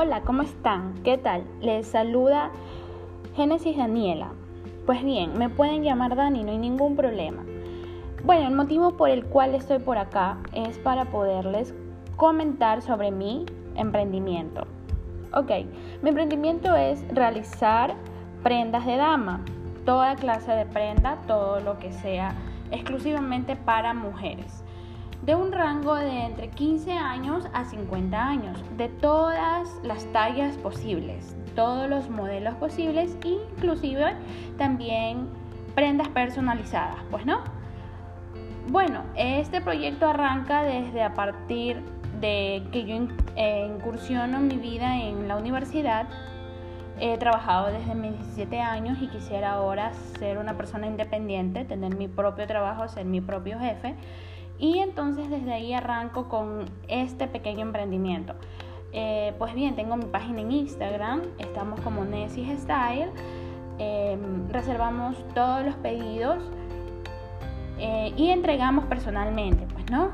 Hola, ¿cómo están? ¿Qué tal? Les saluda Génesis Daniela. Pues bien, me pueden llamar Dani, no hay ningún problema. Bueno, el motivo por el cual estoy por acá es para poderles comentar sobre mi emprendimiento. Ok, mi emprendimiento es realizar prendas de dama, toda clase de prenda, todo lo que sea exclusivamente para mujeres de un rango de entre 15 años a 50 años, de todas las tallas posibles, todos los modelos posibles, inclusive también prendas personalizadas, pues no. Bueno, este proyecto arranca desde a partir de que yo eh, incursiono mi vida en la universidad. He trabajado desde mis 17 años y quisiera ahora ser una persona independiente, tener mi propio trabajo, ser mi propio jefe. Y entonces desde ahí arranco con este pequeño emprendimiento. Eh, pues bien, tengo mi página en Instagram, estamos como Nessie Style, em, reservamos todos los pedidos eh, y entregamos personalmente, pues no.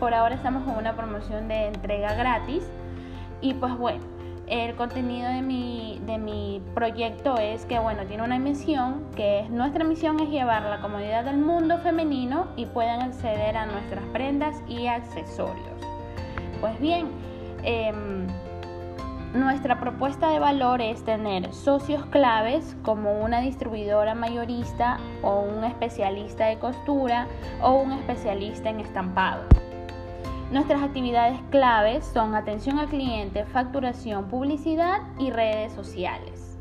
Por ahora estamos con una promoción de entrega gratis y pues bueno, el contenido de mi, de mi proyecto es que, bueno, tiene una misión, que es nuestra misión es llevar la comodidad del mundo femenino y puedan acceder a nuestras prendas y accesorios. Pues bien, em, nuestra propuesta de valor es tener socios claves como una distribuidora mayorista o un especialista de costura o un especialista en estampado. Nuestras actividades claves son atención al cliente, facturación, publicidad y redes sociales.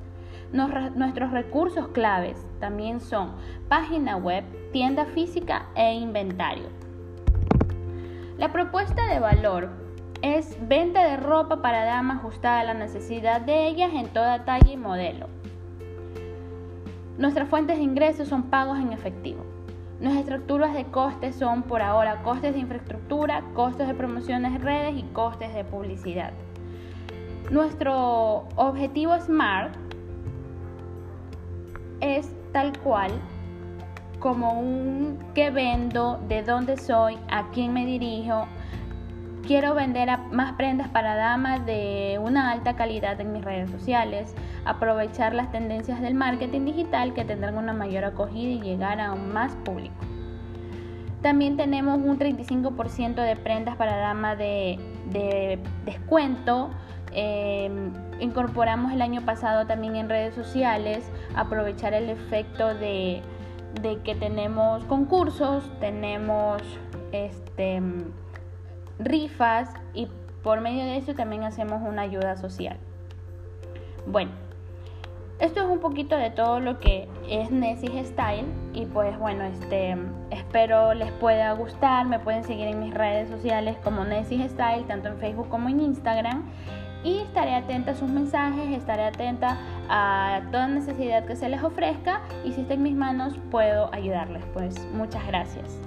nuestros recursos claves también son página web, tienda física e inventario. La propuesta de valor es venta de ropa para damas ajustada a la necesidad de ellas en toda talla y modelo. Nuestras fuentes de ingresos son pagos en efectivo. Nuestras estructuras de costes son por ahora costes de infraestructura, costes de promociones de redes y costes de publicidad. Nuestro objetivo SMART es tal cual como un qué vendo, de dónde soy, a quién me dirijo. Quiero vender más prendas para damas de una alta calidad en mis redes sociales, aprovechar las tendencias del marketing digital que tendrán una mayor acogida y llegar a un más público. También tenemos un 35% de prendas para dama de, descuento. Em, incorporamos el año pasado también en redes sociales, aprovechar el efecto de, que tenemos concursos, tenemos este, rifas y por medio de eso también hacemos una ayuda social. Bueno, esto es un poquito de todo lo que es Nessie Style y pues bueno, este espero les pueda gustar, me pueden seguir en mis redes sociales como Nessie Style, tanto en Facebook como en Instagram y estaré atenta a sus mensajes, estaré atenta a toda necesidad que se les ofrezca y si está en mis manos puedo ayudarles. Pues muchas gracias.